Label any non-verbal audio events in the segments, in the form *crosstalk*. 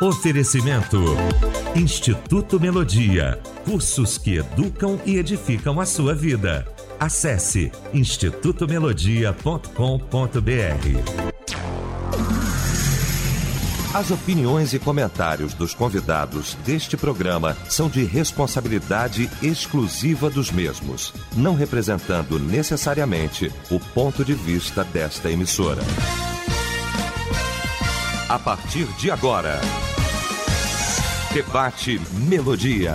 Oferecimento: Instituto Melodia. Cursos que educam e edificam a sua vida. Acesse institutomelodia.com.br. As opiniões e comentários dos convidados deste programa são de responsabilidade exclusiva dos mesmos, não representando necessariamente o ponto de vista desta emissora. A partir de agora, Debate Melodia.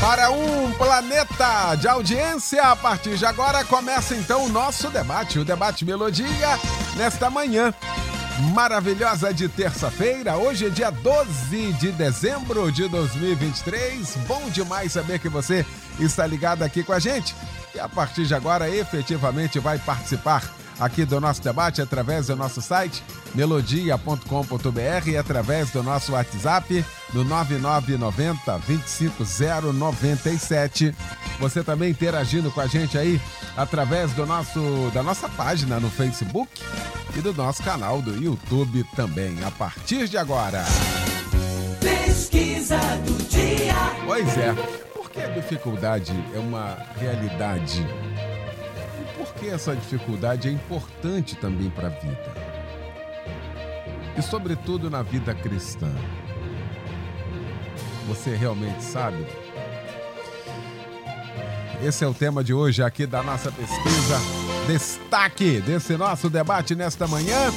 Para um planeta de audiência, a partir de agora começa então o nosso debate, o Debate Melodia, nesta manhã maravilhosa de terça-feira. Hoje é dia 12 de dezembro de 2023. Bom demais saber que você está ligado aqui com a gente e a partir de agora efetivamente vai participar aqui do nosso debate através do nosso site melodia.com.br e através do nosso WhatsApp no 9990 25097. Você também interagindo com a gente aí através do nosso da nossa página no Facebook e do nosso canal do YouTube também. A partir de agora. Pesquisa do dia. Pois é. Por que a dificuldade é uma realidade? Que essa dificuldade é importante também para a vida? E sobretudo na vida cristã. Você realmente sabe? Esse é o tema de hoje aqui da nossa pesquisa. Destaque desse nosso debate nesta manhã.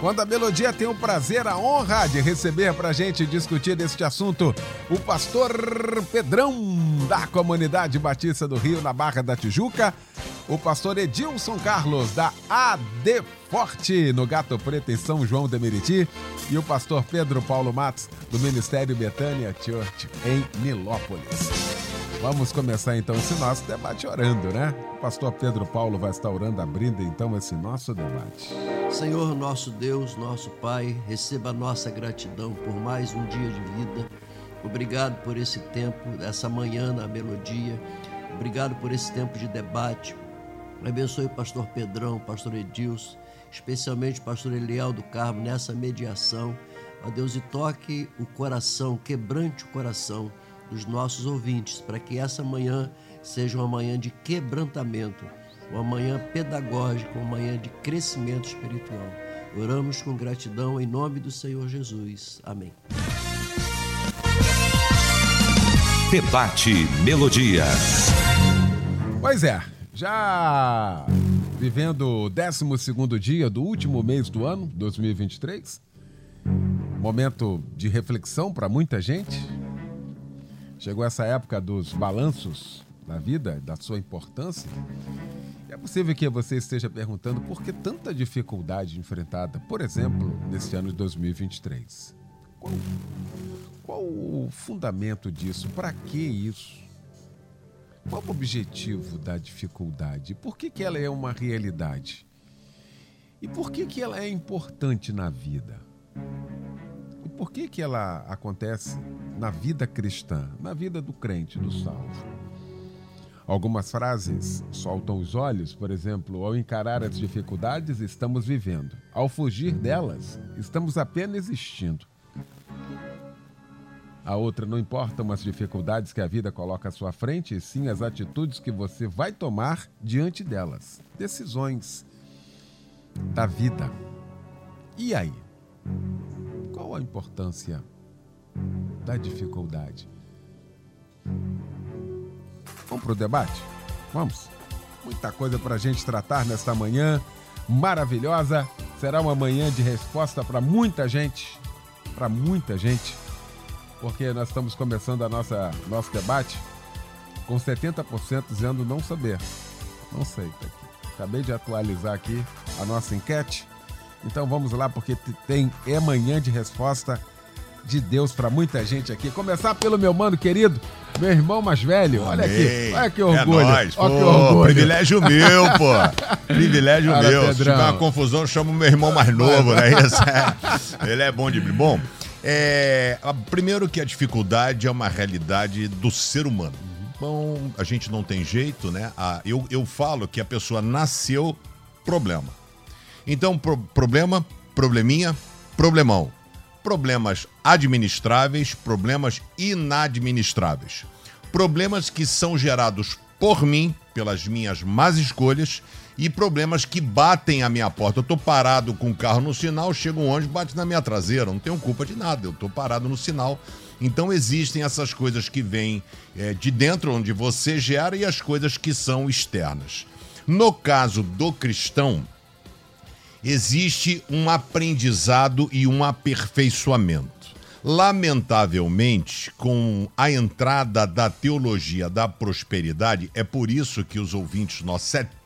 Quando a Melodia tem o prazer, a honra de receber para a gente discutir deste assunto o pastor Pedrão, da Comunidade Batista do Rio, na Barra da Tijuca, o pastor Edilson Carlos, da AD Forte, no Gato Preto, em São João de Meriti, e o pastor Pedro Paulo Matos, do Ministério Betânia Church, em Nilópolis. Vamos começar então esse nosso debate orando, né? O pastor Pedro Paulo vai estar orando, abrindo então esse nosso debate. Senhor nosso Deus, nosso Pai, receba a nossa gratidão por mais um dia de vida. Obrigado por esse tempo, essa manhã na melodia. Obrigado por esse tempo de debate. Abençoe o pastor Pedrão, o pastor Edilson, especialmente o pastor Eliel do Carmo nessa mediação. Ó Deus, e toque o coração, quebrante o coração dos nossos ouvintes, para que essa manhã seja uma manhã de quebrantamento, uma manhã pedagógica, uma manhã de crescimento espiritual. Oramos com gratidão em nome do Senhor Jesus. Amém. Debate Melodia. Pois é, já vivendo o 12 dia do último mês do ano, 2023. Momento de reflexão para muita gente. Chegou essa época dos balanços da vida, da sua importância. É possível que você esteja perguntando por que tanta dificuldade enfrentada, por exemplo, nesse ano de 2023. Qual, qual o fundamento disso? Para que isso? Qual o objetivo da dificuldade? Por que, que ela é uma realidade? E por que, que ela é importante na vida? E por que, que ela acontece na vida cristã, na vida do crente, do salvo? Algumas frases soltam os olhos, por exemplo, ao encarar as dificuldades, estamos vivendo. Ao fugir delas, estamos apenas existindo. A outra não importam as dificuldades que a vida coloca à sua frente, e sim as atitudes que você vai tomar diante delas. Decisões da vida. E aí? Qual a importância da dificuldade? Vamos para o debate? Vamos. Muita coisa para a gente tratar nesta manhã maravilhosa. Será uma manhã de resposta para muita gente. Para muita gente porque nós estamos começando a nossa nosso debate com 70% dizendo não saber. Não sei, tá aqui. Acabei de atualizar aqui a nossa enquete. Então vamos lá porque tem é manhã de resposta de Deus para muita gente aqui. Começar pelo meu mano querido, meu irmão mais velho. Olha Amém. aqui, olha que orgulho. É nóis, olha que pô, orgulho. privilégio meu, pô. *laughs* Privilégio Cara, meu. Se Pedrão. tiver uma confusão, eu chamo meu irmão mais novo, não é isso? É. Ele é bom de bom. É, a- primeiro que a dificuldade é uma realidade do ser humano. Bom, a gente não tem jeito, né? Ah, eu, eu falo que a pessoa nasceu problema. Então, pro- problema, probleminha, problemão. problemas administráveis, problemas inadministráveis. Problemas que são gerados por mim, pelas minhas más escolhas, e problemas que batem a minha porta. Eu tô parado com o carro no sinal, chega um ônibus, bate na minha traseira, não tenho culpa de nada, eu tô parado no sinal. Então existem essas coisas que vêm é, de dentro, onde você gera, e as coisas que são externas. No caso do cristão, existe um aprendizado e um aperfeiçoamento. Lamentavelmente, com a entrada da teologia da prosperidade, é por isso que os ouvintes, nós 70%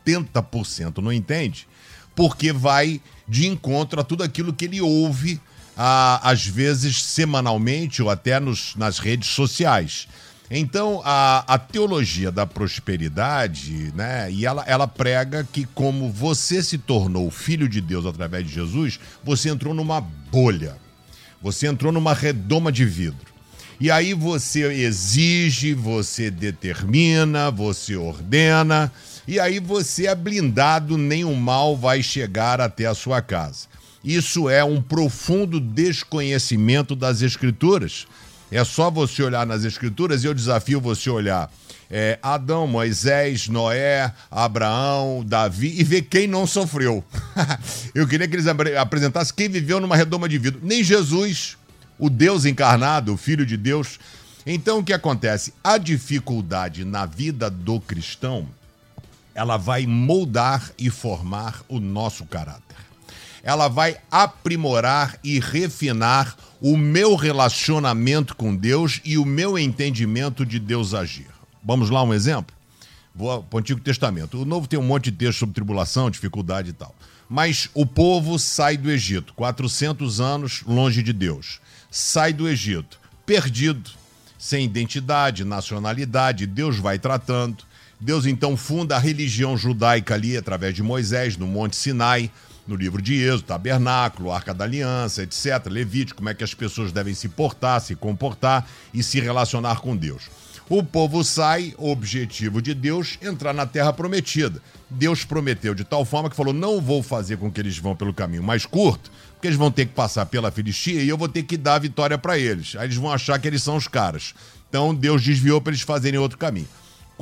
não entende, porque vai de encontro a tudo aquilo que ele ouve, às vezes semanalmente ou até nos, nas redes sociais. Então, a, a teologia da prosperidade, né, e ela, ela prega que como você se tornou filho de Deus através de Jesus, você entrou numa bolha. Você entrou numa redoma de vidro. E aí você exige, você determina, você ordena, e aí você é blindado, nenhum mal vai chegar até a sua casa. Isso é um profundo desconhecimento das Escrituras. É só você olhar nas Escrituras e eu desafio você olhar é, Adão, Moisés, Noé, Abraão, Davi e ver quem não sofreu. *laughs* eu queria que eles apresentassem quem viveu numa redoma de vidro. Nem Jesus, o Deus encarnado, o Filho de Deus. Então o que acontece? A dificuldade na vida do cristão, ela vai moldar e formar o nosso caráter ela vai aprimorar e refinar o meu relacionamento com Deus e o meu entendimento de Deus agir. Vamos lá, um exemplo? Vou para o Antigo Testamento. O Novo tem um monte de texto sobre tribulação, dificuldade e tal. Mas o povo sai do Egito, 400 anos longe de Deus. Sai do Egito, perdido, sem identidade, nacionalidade. Deus vai tratando. Deus então funda a religião judaica ali através de Moisés, no Monte Sinai no livro de Êxodo, Tabernáculo, Arca da Aliança, etc. Levítico, como é que as pessoas devem se portar, se comportar e se relacionar com Deus. O povo sai, objetivo de Deus, entrar na terra prometida. Deus prometeu de tal forma que falou: não vou fazer com que eles vão pelo caminho mais curto, porque eles vão ter que passar pela Filistia e eu vou ter que dar a vitória para eles. Aí eles vão achar que eles são os caras. Então Deus desviou para eles fazerem outro caminho.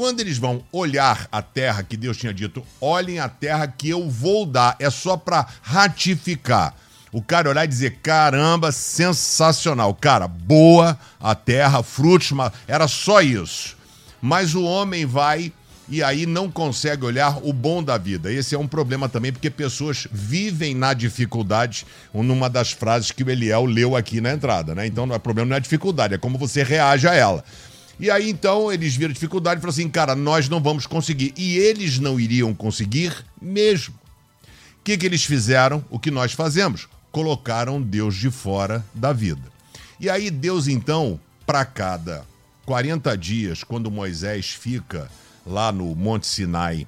Quando eles vão olhar a terra que Deus tinha dito, olhem a terra que eu vou dar. É só para ratificar. O cara olhar e dizer: caramba, sensacional. Cara, boa a terra, frutos, era só isso. Mas o homem vai e aí não consegue olhar o bom da vida. Esse é um problema também, porque pessoas vivem na dificuldade, numa das frases que o Eliel leu aqui na entrada, né? Então, não é problema, não é dificuldade, é como você reage a ela. E aí então eles viram dificuldade e falaram assim: cara, nós não vamos conseguir. E eles não iriam conseguir mesmo. O que, que eles fizeram? O que nós fazemos? Colocaram Deus de fora da vida. E aí Deus então, para cada 40 dias, quando Moisés fica lá no Monte Sinai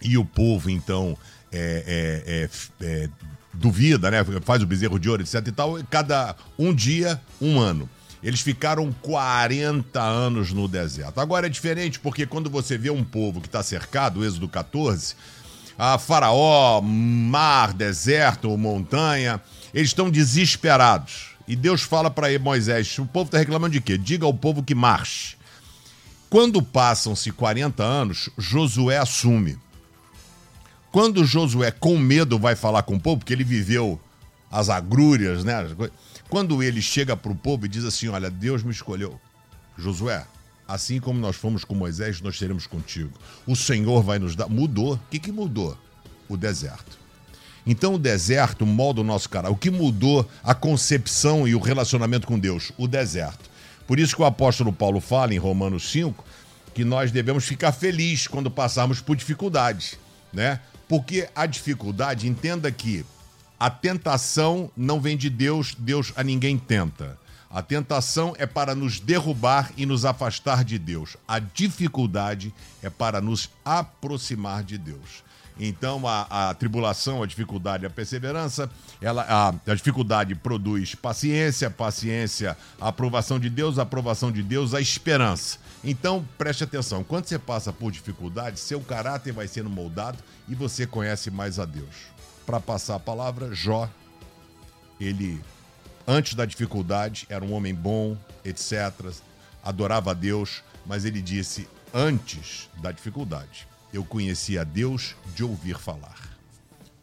e o povo então é, é, é, é duvida, né? Faz o bezerro de ouro, etc e tal, cada um dia, um ano. Eles ficaram 40 anos no deserto. Agora é diferente porque quando você vê um povo que está cercado, Êxodo 14, a Faraó, mar, deserto, montanha, eles estão desesperados. E Deus fala para Moisés: o povo está reclamando de quê? Diga ao povo que marche. Quando passam-se 40 anos, Josué assume. Quando Josué, com medo, vai falar com o povo, porque ele viveu as agrúrias, né? Quando ele chega para o povo e diz assim: Olha, Deus me escolheu. Josué, assim como nós fomos com Moisés, nós seremos contigo. O Senhor vai nos dar. Mudou. O que, que mudou? O deserto. Então o deserto molda o nosso cara. O que mudou a concepção e o relacionamento com Deus? O deserto. Por isso que o apóstolo Paulo fala em Romanos 5 que nós devemos ficar felizes quando passarmos por dificuldades, né? Porque a dificuldade, entenda que a tentação não vem de Deus, Deus a ninguém tenta. A tentação é para nos derrubar e nos afastar de Deus. A dificuldade é para nos aproximar de Deus. Então, a, a tribulação, a dificuldade, a perseverança, ela, a, a, dificuldade produz paciência, paciência, a aprovação de Deus, a aprovação de Deus, a esperança. Então, preste atenção: quando você passa por dificuldade, seu caráter vai sendo moldado e você conhece mais a Deus para passar a palavra, Jó, ele antes da dificuldade, era um homem bom, etc. Adorava a Deus, mas ele disse: antes da dificuldade, eu conhecia Deus de ouvir falar.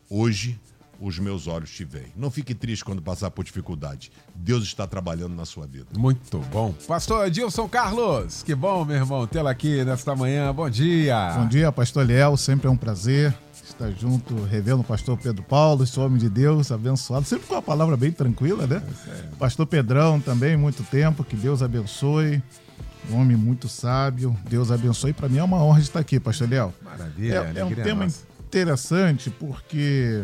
Hoje, os meus olhos te veem. Não fique triste quando passar por dificuldade. Deus está trabalhando na sua vida. Muito bom. Pastor Edilson Carlos, que bom, meu irmão, tê-lo aqui nesta manhã. Bom dia. Bom dia, pastor Léo. Sempre é um prazer estar junto, revendo o pastor Pedro Paulo, esse homem de Deus, abençoado. Sempre com uma palavra bem tranquila, né? É pastor Pedrão também, muito tempo. Que Deus abençoe. Um homem muito sábio. Deus abençoe. Para mim é uma honra estar aqui, pastor Léo. Maravilha. É, é um tema nossa. interessante porque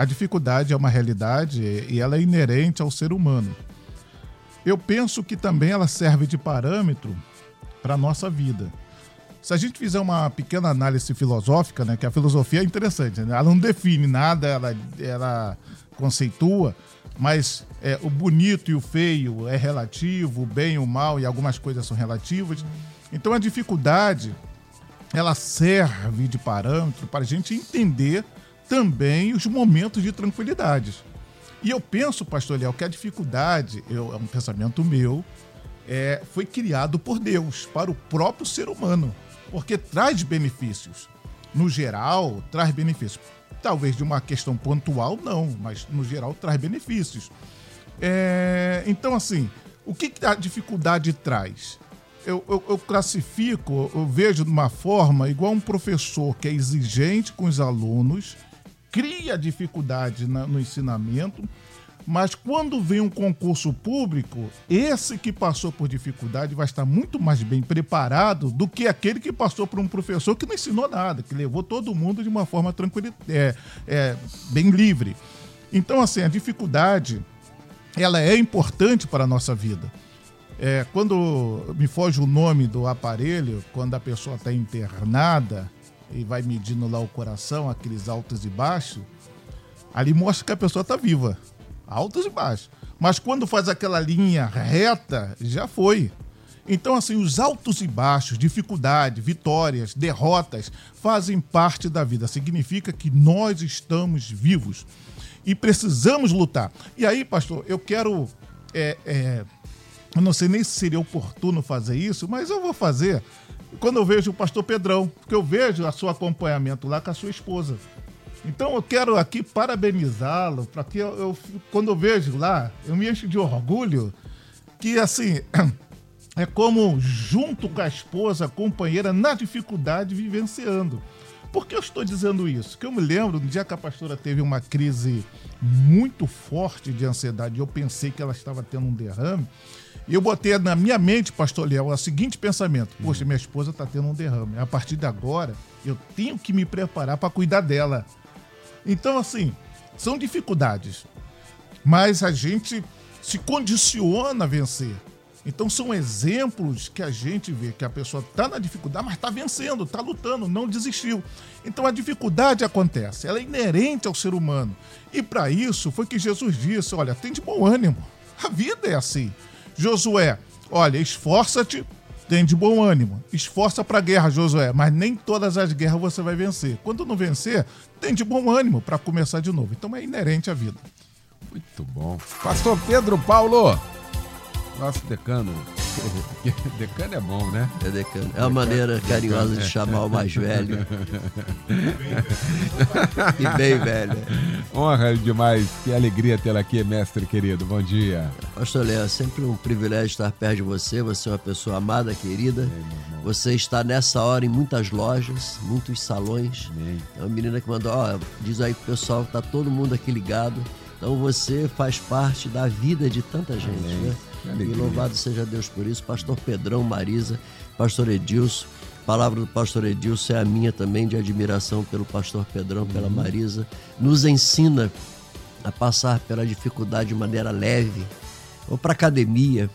a dificuldade é uma realidade e ela é inerente ao ser humano. Eu penso que também ela serve de parâmetro para a nossa vida. Se a gente fizer uma pequena análise filosófica, né, que a filosofia é interessante, né? ela não define nada, ela, ela conceitua, mas é, o bonito e o feio é relativo, o bem e o mal e algumas coisas são relativas. Então a dificuldade ela serve de parâmetro para a gente entender também os momentos de tranquilidade. E eu penso, pastor Léo, que a dificuldade, eu, é um pensamento meu, é, foi criado por Deus para o próprio ser humano, porque traz benefícios. No geral, traz benefícios. Talvez de uma questão pontual, não, mas no geral traz benefícios. É, então, assim, o que, que a dificuldade traz? Eu, eu, eu, classifico, eu vejo de uma forma igual um professor que é exigente com os alunos cria dificuldade na, no ensinamento, mas quando vem um concurso público, esse que passou por dificuldade vai estar muito mais bem preparado do que aquele que passou por um professor que não ensinou nada, que levou todo mundo de uma forma tranquila, é, é, bem livre. Então, assim, a dificuldade ela é importante para a nossa vida. É, quando me foge o nome do aparelho, quando a pessoa está internada, e vai medindo lá o coração, aqueles altos e baixos, ali mostra que a pessoa está viva. Altos e baixos. Mas quando faz aquela linha reta, já foi. Então, assim, os altos e baixos, dificuldade, vitórias, derrotas, fazem parte da vida. Significa que nós estamos vivos e precisamos lutar. E aí, pastor, eu quero. É, é, eu não sei nem se seria oportuno fazer isso, mas eu vou fazer quando eu vejo o pastor Pedrão, porque eu vejo a seu acompanhamento lá com a sua esposa. Então eu quero aqui parabenizá-lo, para que eu, eu, quando eu vejo lá, eu me encho de orgulho que assim *clears throat* é como junto com a esposa, a companheira, na dificuldade vivenciando. Por que eu estou dizendo isso? Que eu me lembro no dia que a pastora teve uma crise muito forte de ansiedade, eu pensei que ela estava tendo um derrame. E eu botei na minha mente, pastor Léo, o seguinte pensamento: Poxa, minha esposa está tendo um derrame. A partir de agora, eu tenho que me preparar para cuidar dela. Então, assim, são dificuldades. Mas a gente se condiciona a vencer. Então são exemplos que a gente vê que a pessoa está na dificuldade, mas está vencendo, está lutando, não desistiu. Então a dificuldade acontece, ela é inerente ao ser humano. E para isso foi que Jesus disse: olha, tem de bom ânimo. A vida é assim. Josué, olha, esforça-te, tem de bom ânimo. Esforça para a guerra, Josué, mas nem todas as guerras você vai vencer. Quando não vencer, tem de bom ânimo para começar de novo. Então é inerente à vida. Muito bom. Pastor Pedro Paulo, nosso decano. *laughs* decano é bom, né? É decano. É uma maneira carinhosa de chamar o mais velho. e bem velho. Honra demais. Que alegria tê-la aqui, mestre querido. Bom dia. Pastor Léo, é sempre um privilégio estar perto de você. Você é uma pessoa amada, querida. Você está nessa hora em muitas lojas, muitos salões. É uma menina que mandou, ó, diz aí pro pessoal, tá todo mundo aqui ligado. Então você faz parte da vida de tanta gente, Amém. né? E louvado seja Deus por isso. Pastor Pedrão, Marisa, Pastor Edilson. A palavra do pastor Edilson é a minha também, de admiração pelo pastor Pedrão, pela uhum. Marisa. Nos ensina a passar pela dificuldade de maneira leve. Vou para academia,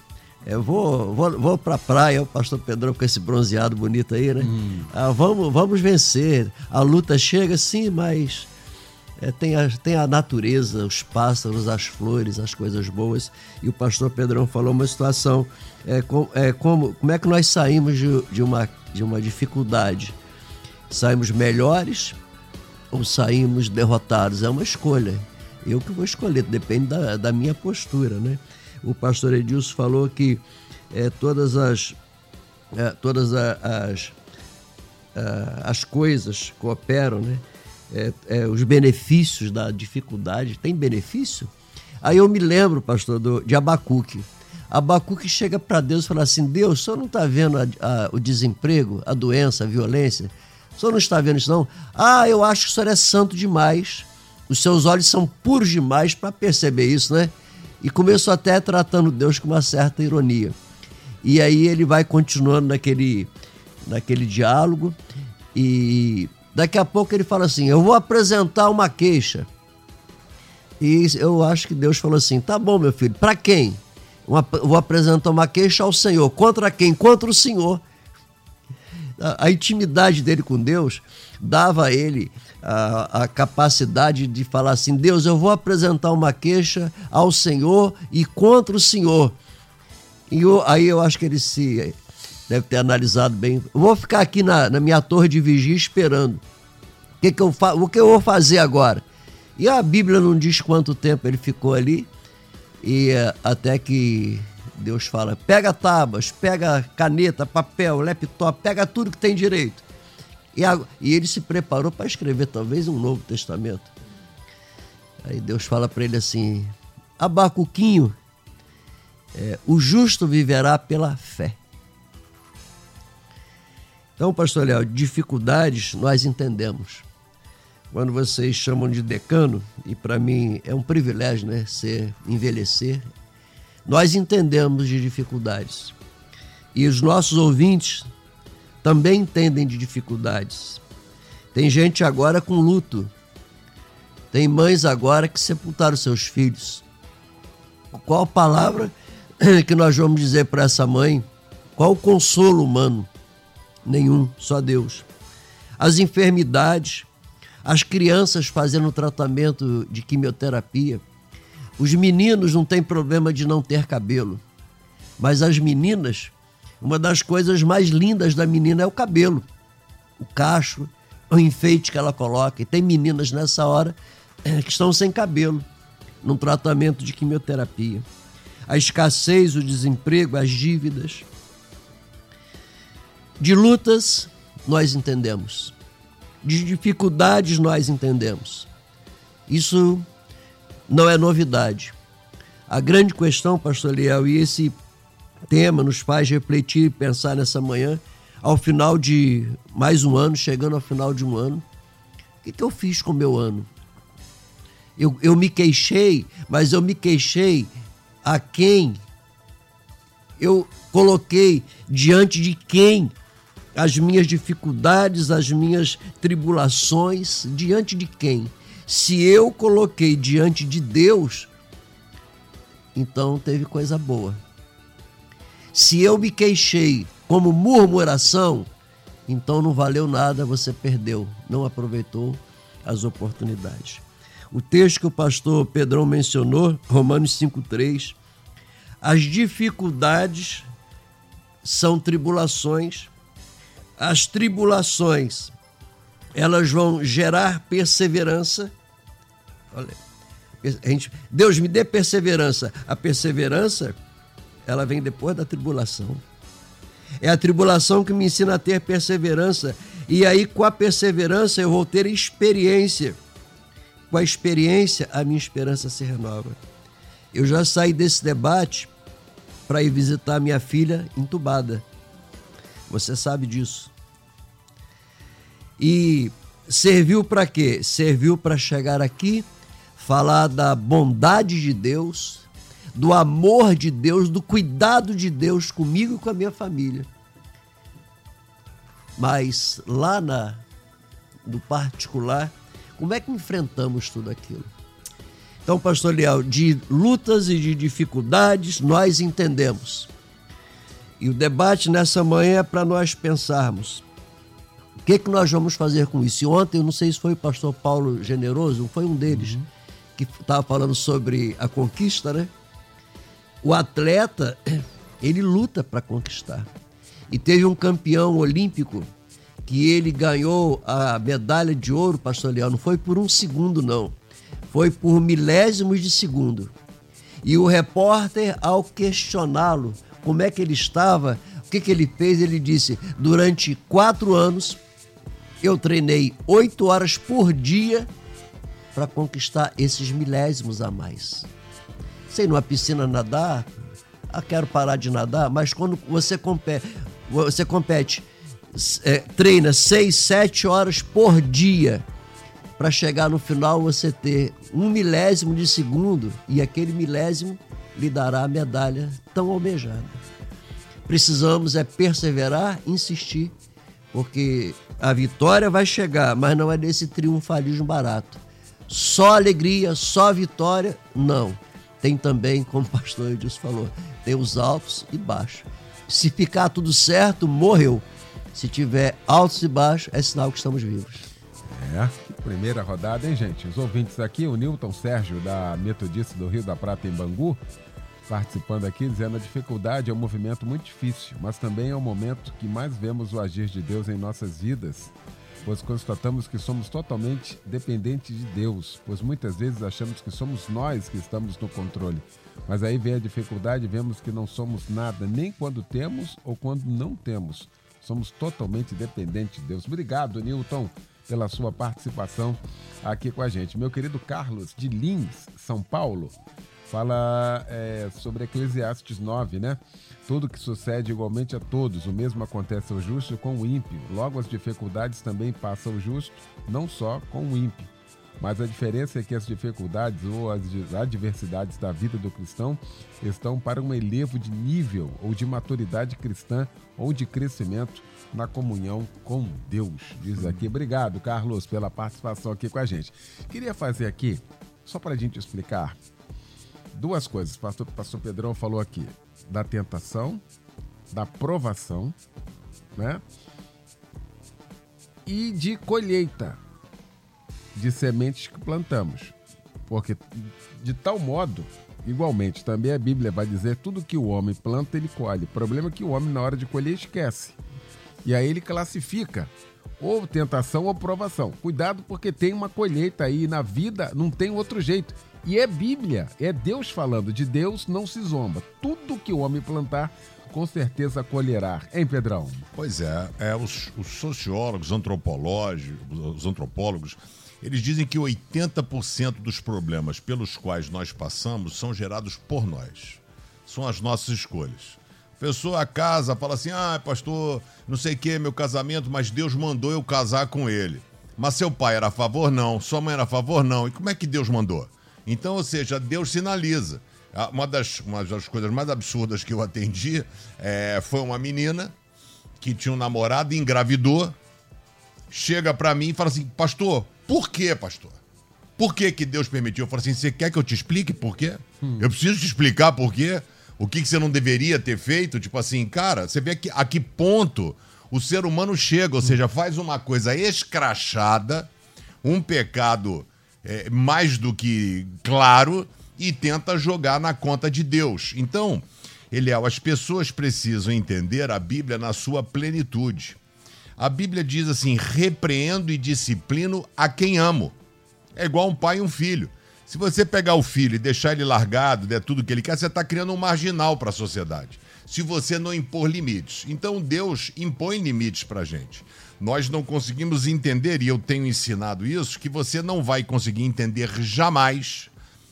eu vou, vou, vou para a praia, o pastor Pedrão com esse bronzeado bonito aí, né? Hum. Ah, vamos, vamos vencer. A luta chega, sim, mas é, tem, a, tem a natureza, os pássaros, as flores, as coisas boas. E o pastor Pedrão falou uma situação: é, com, é, como, como é que nós saímos de, de, uma, de uma dificuldade? Saímos melhores ou saímos derrotados? É uma escolha. Eu que vou escolher, depende da, da minha postura, né? O pastor Edilson falou que é, todas as é, todas as, as coisas cooperam, né? É, é, os benefícios da dificuldade. Tem benefício? Aí eu me lembro, pastor, do, de Abacuque. Abacuque chega para Deus e fala assim: Deus, o senhor não está vendo a, a, o desemprego, a doença, a violência? O senhor não está vendo isso, não? Ah, eu acho que o senhor é santo demais. Os seus olhos são puros demais para perceber isso, né? E começou até tratando Deus com uma certa ironia. E aí ele vai continuando naquele, naquele diálogo e daqui a pouco ele fala assim: Eu vou apresentar uma queixa. E eu acho que Deus falou assim: Tá bom, meu filho, para quem? Eu vou apresentar uma queixa ao Senhor. Contra quem? Contra o Senhor. A, a intimidade dele com Deus dava a ele a, a, capacidade de falar assim: Deus, eu vou apresentar uma queixa ao Senhor e contra o Senhor. E eu, aí eu acho que ele se deve ter analisado bem. Eu vou ficar aqui na, na minha torre de vigia esperando. O que, que eu fa o que eu vou fazer agora? E a Bíblia não diz quanto tempo ele ficou ali, e uh, até que Deus fala: pega tábuas, pega caneta, papel, laptop, pega tudo que tem direito. E, a, e ele se preparou para escrever talvez um Novo Testamento. Aí Deus fala para ele assim: Abacuquinho, é, o justo viverá pela fé. Então, pastor Léo, dificuldades nós entendemos. Quando vocês chamam de decano, e para mim é um privilégio, né, ser envelhecer, nós entendemos de dificuldades. E os nossos ouvintes também entendem de dificuldades. Tem gente agora com luto. Tem mães agora que sepultaram seus filhos. Qual palavra *coughs* que nós vamos dizer para essa mãe? Qual o consolo humano? Nenhum, só Deus. As enfermidades, as crianças fazendo tratamento de quimioterapia. Os meninos não têm problema de não ter cabelo, mas as meninas, uma das coisas mais lindas da menina é o cabelo, o cacho, o enfeite que ela coloca. E tem meninas nessa hora eh, que estão sem cabelo, num tratamento de quimioterapia. A escassez, o desemprego, as dívidas. De lutas, nós entendemos. De dificuldades, nós entendemos. Isso não é novidade. A grande questão, pastor Liel, e esse tema nos faz refletir e pensar nessa manhã, ao final de mais um ano, chegando ao final de um ano, o que, que eu fiz com o meu ano? Eu, eu me queixei, mas eu me queixei a quem? Eu coloquei diante de quem as minhas dificuldades, as minhas tribulações, diante de quem? Se eu coloquei diante de Deus, então teve coisa boa. Se eu me queixei como murmuração, então não valeu nada, você perdeu, não aproveitou as oportunidades. O texto que o pastor Pedrão mencionou, Romanos 5,3, as dificuldades são tribulações, as tribulações elas vão gerar perseverança. Olha, gente, Deus me dê perseverança. A perseverança, ela vem depois da tribulação. É a tribulação que me ensina a ter perseverança. E aí, com a perseverança, eu vou ter experiência. Com a experiência, a minha esperança se renova. Eu já saí desse debate para ir visitar minha filha entubada. Você sabe disso. E serviu para quê? Serviu para chegar aqui, falar da bondade de Deus, do amor de Deus, do cuidado de Deus comigo e com a minha família. Mas lá na, no particular, como é que enfrentamos tudo aquilo? Então, pastor Leal, de lutas e de dificuldades nós entendemos. E o debate nessa manhã é para nós pensarmos o que, que nós vamos fazer com isso? E ontem, eu não sei se foi o pastor Paulo Generoso, foi um deles, uhum. que estava falando sobre a conquista, né? O atleta, *clears throat* ele luta para conquistar. E teve um campeão olímpico que ele ganhou a medalha de ouro, pastor Leal, não foi por um segundo, não. foi por milésimos de segundo. E o repórter, ao questioná-lo como é que ele estava, o que, que ele fez, ele disse: durante quatro anos eu treinei oito horas por dia para conquistar esses milésimos a mais. Sei numa piscina nadar, ah, quero parar de nadar, mas quando você compete, você compete, é, treina seis, sete horas por dia para chegar no final você ter um milésimo de segundo e aquele milésimo lhe dará a medalha tão almejada. Precisamos é perseverar, insistir, porque a vitória vai chegar, mas não é desse triunfalismo barato. Só alegria, só vitória, não. Tem também, *laughs* como o pastor Edilson falou, tem os altos e baixos. Se ficar tudo certo, morreu. Se tiver altos e baixos, é sinal que estamos vivos. É, primeira rodada, hein, gente? Os ouvintes aqui, o Newton Sérgio, da Metodista do Rio da Prata, em Bangu, participando aqui, dizendo a dificuldade é um movimento muito difícil, mas também é o momento que mais vemos o agir de Deus em nossas vidas, pois constatamos que somos totalmente dependentes de Deus, pois muitas vezes achamos que somos nós que estamos no controle. Mas aí vem a dificuldade vemos que não somos nada, nem quando temos ou quando não temos. Somos totalmente dependentes de Deus. Obrigado, Newton pela sua participação aqui com a gente. Meu querido Carlos de Lins, São Paulo, fala é, sobre Eclesiastes 9, né? Tudo que sucede igualmente a todos, o mesmo acontece ao justo com o ímpio. Logo, as dificuldades também passam ao justo, não só com o ímpio. Mas a diferença é que as dificuldades ou as adversidades da vida do cristão estão para um elevo de nível ou de maturidade cristã ou de crescimento na comunhão com Deus. Diz aqui. Obrigado, Carlos, pela participação aqui com a gente. Queria fazer aqui, só para a gente explicar, duas coisas. Pastor, pastor Pedrão falou aqui da tentação, da provação, né? E de colheita de sementes que plantamos. Porque de tal modo, igualmente, também a Bíblia vai dizer tudo que o homem planta, ele colhe. O problema é que o homem, na hora de colher, esquece. E aí ele classifica ou tentação ou provação. Cuidado porque tem uma colheita aí na vida, não tem outro jeito. E é Bíblia, é Deus falando. De Deus não se zomba. Tudo que o homem plantar, com certeza colherá. Hein, Pedrão? Pois é, é os, os sociólogos, antropológicos, os antropólogos, eles dizem que 80% dos problemas pelos quais nós passamos são gerados por nós. São as nossas escolhas. Pessoa casa, fala assim: ah, pastor, não sei o que, meu casamento, mas Deus mandou eu casar com ele. Mas seu pai era a favor? Não. Sua mãe era a favor? Não. E como é que Deus mandou? Então, ou seja, Deus sinaliza. Uma das, uma das coisas mais absurdas que eu atendi é, foi uma menina que tinha um namorado e engravidou. Chega para mim e fala assim: Pastor, por que, pastor? Por que, que Deus permitiu? Eu falo assim: Você quer que eu te explique por quê? Hum. Eu preciso te explicar por quê? o que, que você não deveria ter feito. Tipo assim, cara, você vê que, a que ponto o ser humano chega, ou seja, faz uma coisa escrachada, um pecado é, mais do que claro, e tenta jogar na conta de Deus. Então, Eliel, as pessoas precisam entender a Bíblia na sua plenitude. A Bíblia diz assim: repreendo e disciplino a quem amo. É igual um pai e um filho. Se você pegar o filho e deixar ele largado, der tudo que ele quer, você está criando um marginal para a sociedade. Se você não impor limites. Então Deus impõe limites para a gente. Nós não conseguimos entender, e eu tenho ensinado isso, que você não vai conseguir entender jamais,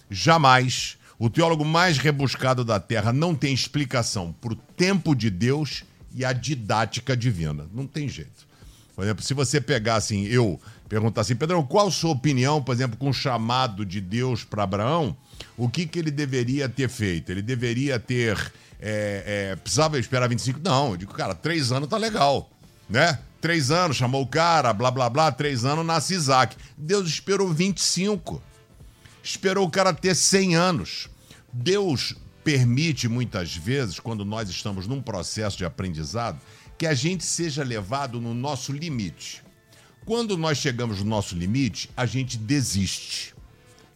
jamais. O teólogo mais rebuscado da Terra não tem explicação para o tempo de Deus e a didática divina. Não tem jeito. Por exemplo, se você pegar assim, eu perguntar assim, Pedrão, qual a sua opinião, por exemplo, com o chamado de Deus para Abraão? O que, que ele deveria ter feito? Ele deveria ter. É, é, precisava esperar 25? Não, eu digo, cara, três anos tá legal, né? Três anos, chamou o cara, blá blá blá, três anos nasce Isaac. Deus esperou 25. Esperou o cara ter 100 anos. Deus permite muitas vezes, quando nós estamos num processo de aprendizado, que a gente seja levado no nosso limite. Quando nós chegamos no nosso limite, a gente desiste.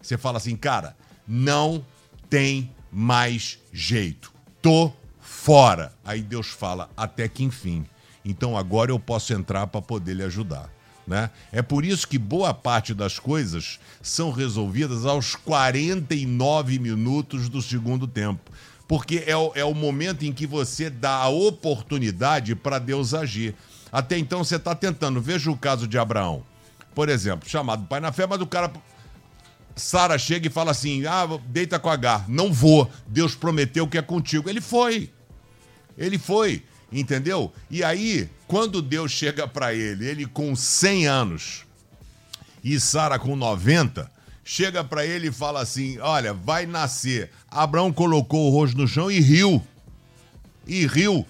Você fala assim, cara, não tem mais jeito. Tô fora. Aí Deus fala, até que enfim. Então agora eu posso entrar para poder lhe ajudar. Né? É por isso que boa parte das coisas são resolvidas aos 49 minutos do segundo tempo. Porque é o, é o momento em que você dá a oportunidade para Deus agir. Até então você está tentando. Veja o caso de Abraão. Por exemplo, chamado pai na fé, mas o cara. Sara chega e fala assim: ah, deita com H. Não vou. Deus prometeu que é contigo. Ele foi. Ele foi. Entendeu? E aí, quando Deus chega para ele, ele com 100 anos e Sara com 90, chega para ele e fala assim: Olha, vai nascer. Abraão colocou o rosto no chão e riu. E riu,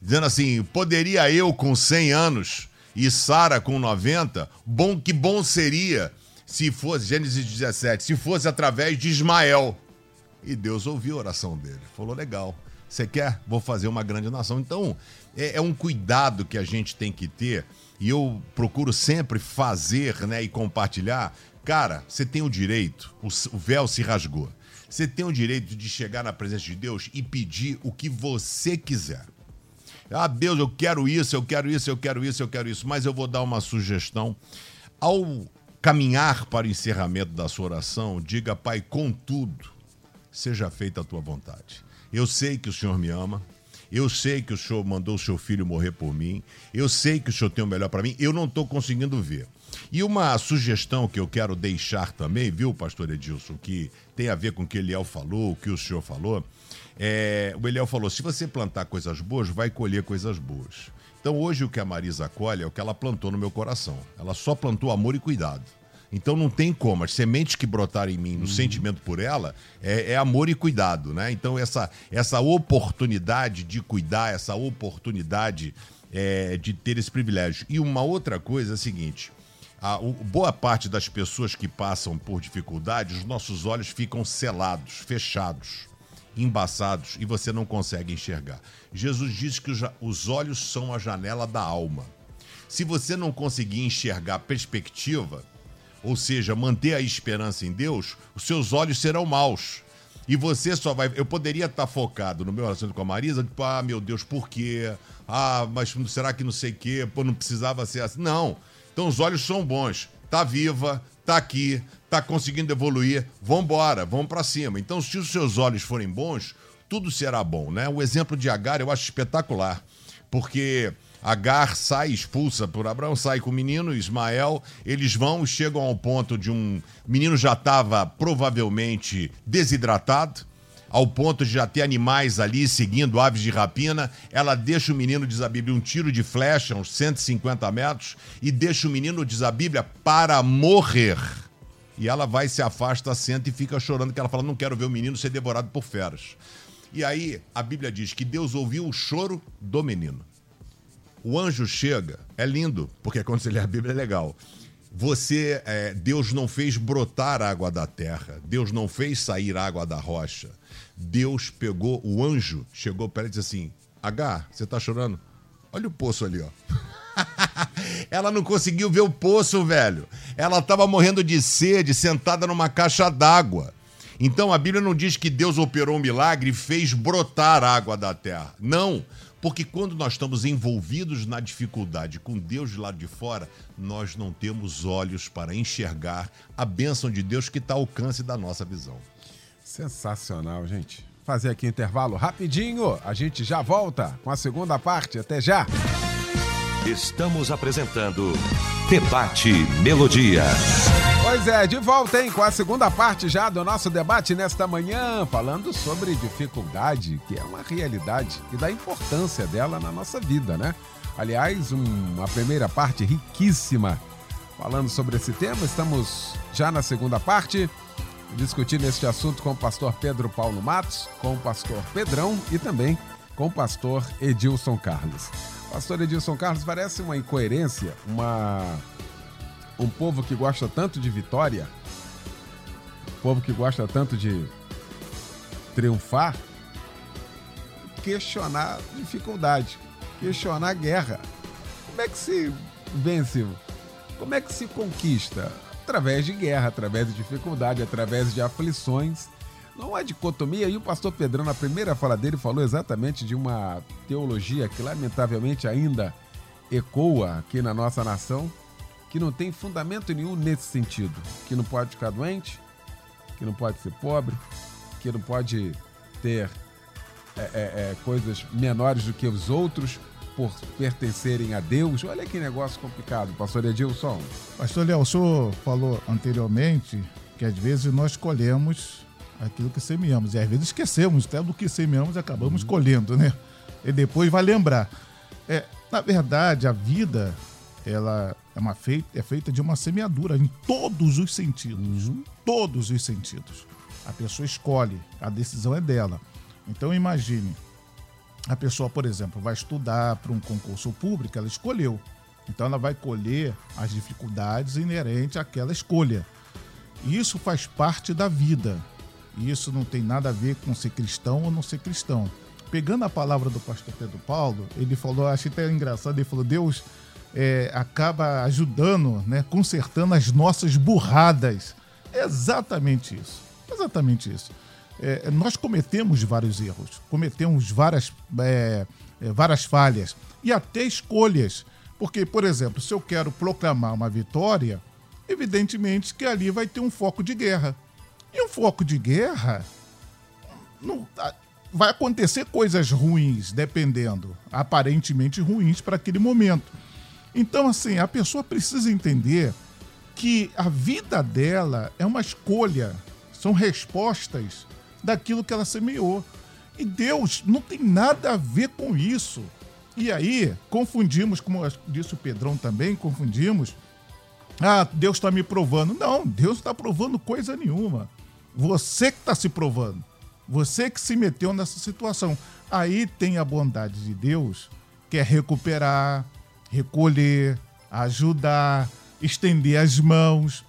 dizendo assim: Poderia eu com 100 anos e Sara com 90? Bom, que bom seria se fosse, Gênesis 17, se fosse através de Ismael. E Deus ouviu a oração dele. Falou: Legal. Você quer? Vou fazer uma grande nação. Então, é, é, um cuidado que a gente tem que ter. E eu procuro sempre fazer né, e compartilhar. Cara, você tem o direito, o, o véu se rasgou. Você tem o direito de chegar na presença de Deus e pedir o que você quiser. Ah, Deus, eu quero isso, eu quero isso, eu quero isso, eu quero isso. Mas eu vou dar uma sugestão. Ao caminhar para o encerramento da sua oração, diga, Pai, contudo, seja feita a tua vontade. Eu sei que o Senhor me ama. Eu sei que o Senhor mandou o seu filho morrer por mim. Eu sei que o Senhor tem o melhor para mim. Eu não estou conseguindo ver. E uma sugestão que eu quero deixar também, viu, pastor Edilson, que tem a ver com o que Eliel falou, o que o senhor falou. É, o Eliel falou: se você plantar coisas boas, vai colher coisas boas. Então hoje o que a Marisa colhe é o que ela plantou no meu coração. Ela só plantou amor e cuidado. Então não tem como. As sementes que brotaram em mim, no uhum. sentimento por ela, é, é, amor e cuidado, né? Então essa, essa oportunidade de cuidar, essa oportunidade é, de ter esse privilégio. E uma outra coisa é a seguinte: a, o, boa parte das pessoas que passam por dificuldades, os nossos olhos ficam selados, fechados, embaçados e você não consegue enxergar. Jesus disse que os, os olhos são a janela da alma. Se você não conseguir enxergar perspectiva, ou seja, manter a esperança em Deus, os seus olhos serão maus. E você só vai. Eu poderia estar focado no meu relacionamento com a Marisa, tipo, ah, meu Deus, por quê? Ah, mas será que não sei o quê? Pô, não precisava ser assim. Não. Então os olhos são bons. Tá viva, tá aqui, tá conseguindo evoluir. Vambora, vamos para cima. Então, se os seus olhos forem bons, tudo será bom, né? O exemplo de Agar eu acho espetacular. Porque Agar sai expulsa por Abraão, sai com o menino, Ismael. Eles vão, chegam ao ponto de um. Menino já estava provavelmente desidratado, ao ponto de já ter animais ali seguindo aves de rapina. Ela deixa o menino, diz a Bíblia, um tiro de flecha, uns 150 metros, e deixa o menino, diz a Bíblia, para morrer. E ela vai, se afasta, senta e fica chorando, que ela fala: Não quero ver o menino ser devorado por feras. E aí a Bíblia diz que Deus ouviu o choro do menino. O anjo chega, é lindo, porque quando você lê a Bíblia é legal. Você, é, Deus não fez brotar água da terra, Deus não fez sair água da rocha. Deus pegou o anjo, chegou para ele e disse assim: H, você tá chorando? Olha o poço ali, ó. *laughs* Ela não conseguiu ver o poço, velho. Ela estava morrendo de sede, sentada numa caixa d'água. Então a Bíblia não diz que Deus operou um milagre e fez brotar água da terra. Não. Porque quando nós estamos envolvidos na dificuldade com Deus de lado de fora, nós não temos olhos para enxergar a bênção de Deus que está ao alcance da nossa visão. Sensacional, gente. Fazer aqui intervalo rapidinho, a gente já volta com a segunda parte. Até já! Estamos apresentando Debate Melodia. Pois é, de volta, hein, com a segunda parte já do nosso debate nesta manhã, falando sobre dificuldade, que é uma realidade, e da importância dela na nossa vida, né? Aliás, um, uma primeira parte riquíssima falando sobre esse tema. Estamos já na segunda parte, discutindo este assunto com o pastor Pedro Paulo Matos, com o pastor Pedrão e também com o pastor Edilson Carlos. Pastor Edilson Carlos, parece uma incoerência, uma um povo que gosta tanto de vitória, um povo que gosta tanto de triunfar, questionar dificuldade, questionar guerra. Como é que se vence? Como é que se conquista? Através de guerra, através de dificuldade, através de aflições. Não há dicotomia. E o pastor Pedrão, na primeira fala dele, falou exatamente de uma teologia que, lamentavelmente, ainda ecoa aqui na nossa nação, que não tem fundamento nenhum nesse sentido. Que não pode ficar doente, que não pode ser pobre, que não pode ter é, é, é, coisas menores do que os outros por pertencerem a Deus. Olha que negócio complicado, pastor Edilson. Pastor Léo, o senhor falou anteriormente que às vezes nós colhemos aquilo que semeamos. E às vezes esquecemos até do que semeamos e acabamos uhum. colhendo, né? E depois vai lembrar. É, na verdade, a vida ela é, uma feita, é feita de uma semeadura em todos os sentidos. Uhum. Todos os sentidos. A pessoa escolhe, a decisão é dela. Então imagine, a pessoa, por exemplo, vai estudar para um concurso público, ela escolheu. Então ela vai colher as dificuldades inerentes àquela escolha. Isso faz parte da vida. Isso não tem nada a ver com ser cristão ou não ser cristão. Pegando a palavra do pastor Pedro Paulo, ele falou, achei até engraçado, ele falou: Deus é, acaba ajudando, né, consertando as nossas burradas. É exatamente isso. Exatamente isso. É, nós cometemos vários erros, cometemos várias, é, é, várias falhas e até escolhas. Porque, por exemplo, se eu quero proclamar uma vitória, evidentemente que ali vai ter um foco de guerra. E um foco de guerra não, vai acontecer coisas ruins, dependendo, aparentemente ruins para aquele momento. Então, assim, a pessoa precisa entender que a vida dela é uma escolha, são respostas daquilo que ela semeou. E Deus não tem nada a ver com isso. E aí, confundimos, como disse o Pedrão também, confundimos. Ah, Deus está me provando. Não, Deus está provando coisa nenhuma. Você que está se provando. Você que se meteu nessa situação. Aí tem a bondade de Deus, que é recuperar, recolher, ajudar, estender as mãos,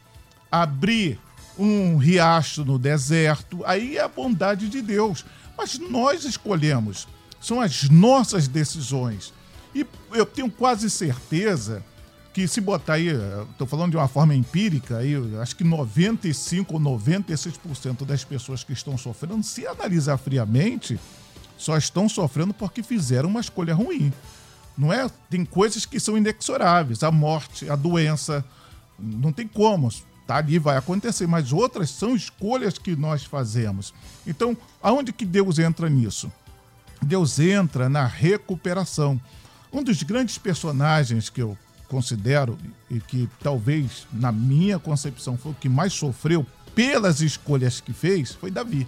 abrir um riacho no deserto, aí é a bondade de Deus. Mas nós escolhemos, são as nossas decisões. E eu tenho quase certeza que se botar aí, estou falando de uma forma empírica, aí, acho que 95 ou 96% das pessoas que estão sofrendo, se analisar friamente, só estão sofrendo porque fizeram uma escolha ruim. Não é? Tem coisas que são inexoráveis, a morte, a doença, não tem como, tá ali vai acontecer, mas outras são escolhas que nós fazemos. Então, aonde que Deus entra nisso? Deus entra na recuperação. Um dos grandes personagens que eu considero e que talvez na minha concepção foi o que mais sofreu pelas escolhas que fez foi Davi.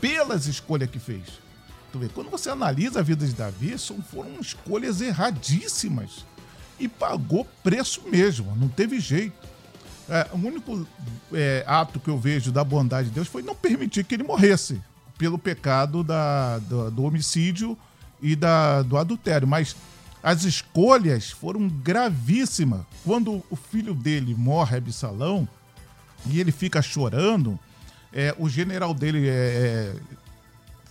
Pelas escolhas que fez. Tu vê, quando você analisa a vida de Davi, foram escolhas erradíssimas. E pagou preço mesmo, não teve jeito. É, o único é, ato que eu vejo da bondade de Deus foi não permitir que ele morresse pelo pecado da, do, do homicídio e da, do adultério. Mas as escolhas foram gravíssimas. Quando o filho dele morre, Absalão, e ele fica chorando, é, o general dele é, é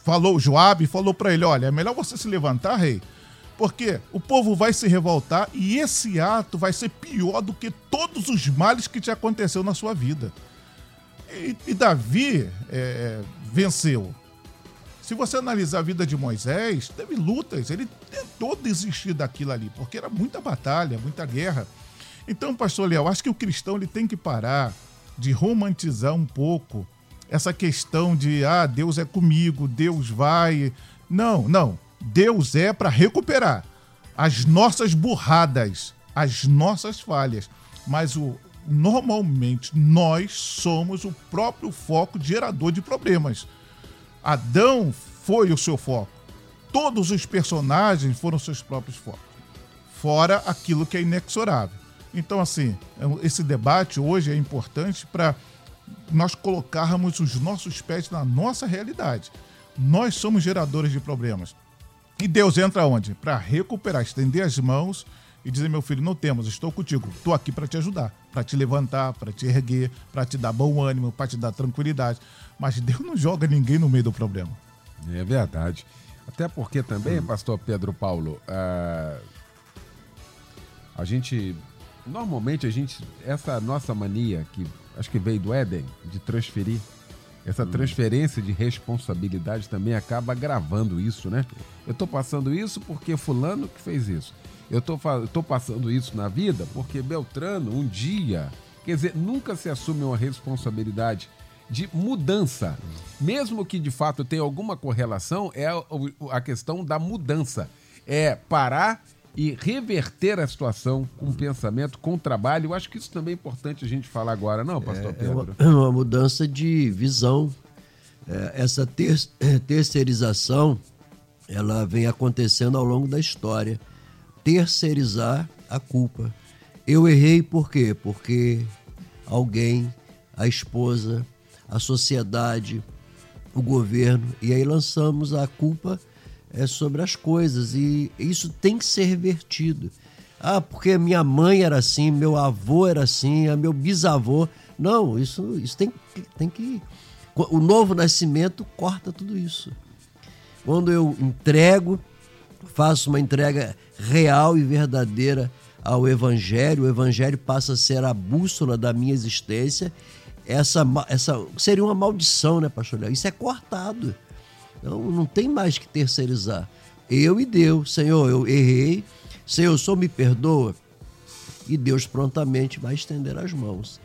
falou, Joabe falou para ele: olha, é melhor você se levantar, rei, porque o povo vai se revoltar e esse ato vai ser pior do que todos os males que te aconteceu na sua vida. E, e Davi é, venceu. Se você analisar a vida de Moisés, teve lutas, ele tentou desistir daquilo ali, porque era muita batalha, muita guerra. Então, pastor Leal, acho que o cristão ele tem que parar de romantizar um pouco essa questão de ah, Deus é comigo, Deus vai. Não, não. Deus é para recuperar as nossas burradas, as nossas falhas. Mas o, normalmente nós somos o próprio foco gerador de problemas. Adão foi o seu foco. Todos os personagens foram seus próprios focos. Fora aquilo que é inexorável. Então, assim, esse debate hoje é importante para nós colocarmos os nossos pés na nossa realidade. Nós somos geradores de problemas. E Deus entra onde? Para recuperar, estender as mãos e dizer: meu filho, não temos, estou contigo, estou aqui para te ajudar, para te levantar, para te erguer, para te dar bom ânimo, para te dar tranquilidade. Mas Deus não joga ninguém no meio do problema. É verdade. Até porque também, hum. pastor Pedro Paulo, uh, a gente. Normalmente a gente. Essa nossa mania que acho que veio do Éden, de transferir. Essa hum. transferência de responsabilidade também acaba agravando isso, né? Eu estou passando isso porque fulano que fez isso. Eu tô passando isso na vida porque Beltrano, um dia, quer dizer, nunca se assume uma responsabilidade de mudança. Mesmo que de fato tenha alguma correlação, é a questão da mudança. É parar e reverter a situação com pensamento, com trabalho. Eu acho que isso também é importante a gente falar agora, não, pastor É uma, Pedro? uma mudança de visão. É, essa ter- terceirização, ela vem acontecendo ao longo da história. Terceirizar a culpa. Eu errei por quê? Porque alguém, a esposa, a sociedade, o governo, e aí lançamos a culpa é, sobre as coisas. E isso tem que ser revertido. Ah, porque minha mãe era assim, meu avô era assim, ah, meu bisavô. Não, isso, isso tem, tem que. O novo nascimento corta tudo isso. Quando eu entrego, faço uma entrega real e verdadeira ao Evangelho, o Evangelho passa a ser a bússola da minha existência. Essa, essa seria uma maldição, né, pastor Léo? Isso é cortado. Então não tem mais que terceirizar. Eu e Deus, Senhor, eu errei. Senhor, só me perdoa. E Deus prontamente vai estender as mãos.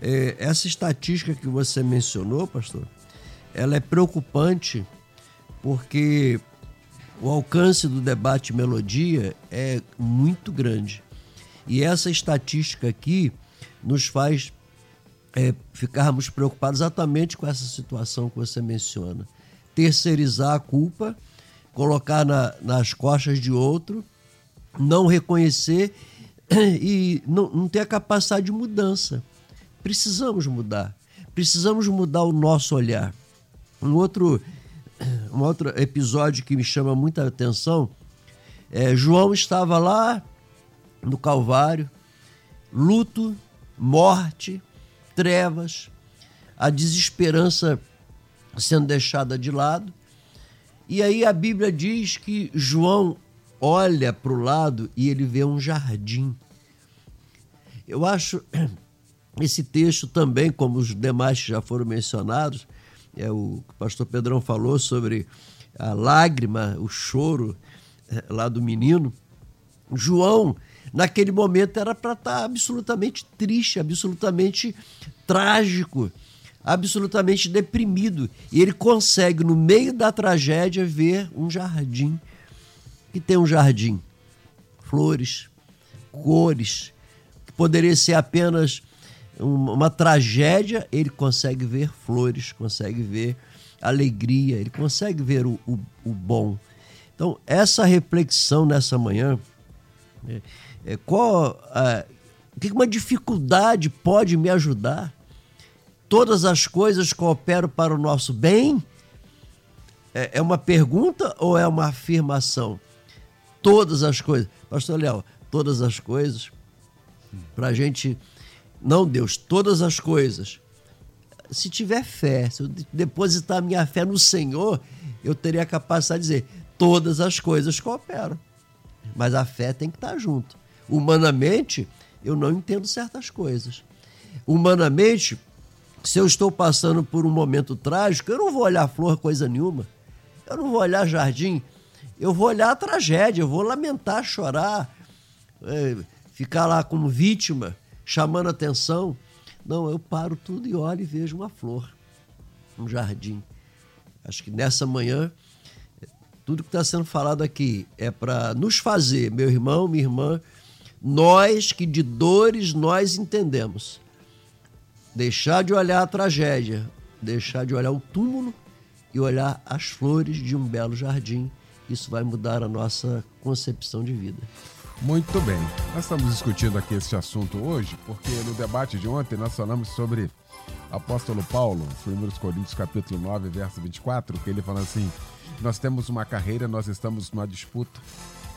É, essa estatística que você mencionou, pastor, ela é preocupante porque o alcance do debate melodia é muito grande. E essa estatística aqui nos faz é, ficarmos preocupados exatamente com essa situação que você menciona. Terceirizar a culpa, colocar na- nas costas de outro, não reconhecer *clears throat* e não, não ter a capacidade de mudança. Precisamos mudar. Precisamos mudar o nosso olhar. Um outro, *clears throat* um outro episódio que me chama muita atenção é João estava lá no Calvário, luto, morte, trevas, a desesperança sendo deixada de lado. E aí a Bíblia diz que João olha para o lado e ele vê um jardim. Eu acho *clears throat* esse texto também, como os demais que já foram mencionados, é o que o pastor Pedrão falou sobre a lágrima, o choro eh, lá do menino. João, naquele momento, era para estar absolutamente triste, absolutamente trágico, absolutamente deprimido. E ele consegue, no meio da tragédia, ver um jardim. Que tem um jardim, flores, cores, que poderia ser apenas um- uma tragédia, ele consegue ver flores, consegue ver alegria, ele consegue ver o, o, o bom. Então, essa reflexão nessa manhã, é, é, qual o que uma dificuldade pode me ajudar? Todas as coisas cooperam para o nosso bem? É, é uma pergunta ou é uma afirmação? Todas as coisas. Pastor Léo, todas as coisas, para a gente. Não, Deus, todas as coisas. Se tiver fé, se eu de- depositar minha fé no Senhor, eu teria a capacidade de dizer: todas as coisas cooperam. Mas a fé tem que estar junto. Humanamente, eu não entendo certas coisas. Humanamente, se eu estou passando por um momento trágico, eu não vou olhar flor, coisa nenhuma. Eu não vou olhar jardim. Eu vou olhar a tragédia, eu vou lamentar, chorar, é, ficar lá como vítima, chamando atenção. Não, eu paro tudo e olho e vejo uma flor, um jardim. Acho que nessa manhã, tudo que está sendo falado aqui é para nos fazer, meu irmão, minha irmã, nós que de dores nós entendemos, deixar de olhar a tragédia, deixar de olhar o túmulo e olhar as flores de um belo jardim. Isso vai mudar a nossa concepção de vida. Muito bem. Nós estamos discutindo aqui esse assunto hoje porque no debate de ontem nós falamos sobre apóstolo Paulo, 1 Coríntios capítulo 9, verso 24, que ele fala assim: Nós temos uma carreira, nós estamos numa disputa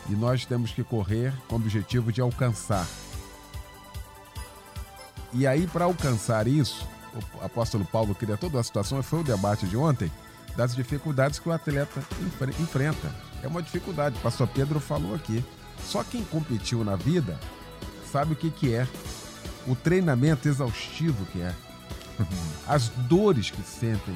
e nós temos que correr com o objetivo de alcançar. E aí, para alcançar isso, o apóstolo Paulo cria toda a situação, foi o debate de ontem, das dificuldades que o atleta enfre- enfrenta. É uma dificuldade, o pastor Pedro falou aqui. Só quem competiu na vida sabe o que, que é o treinamento exaustivo que é, *laughs* as dores que sentem.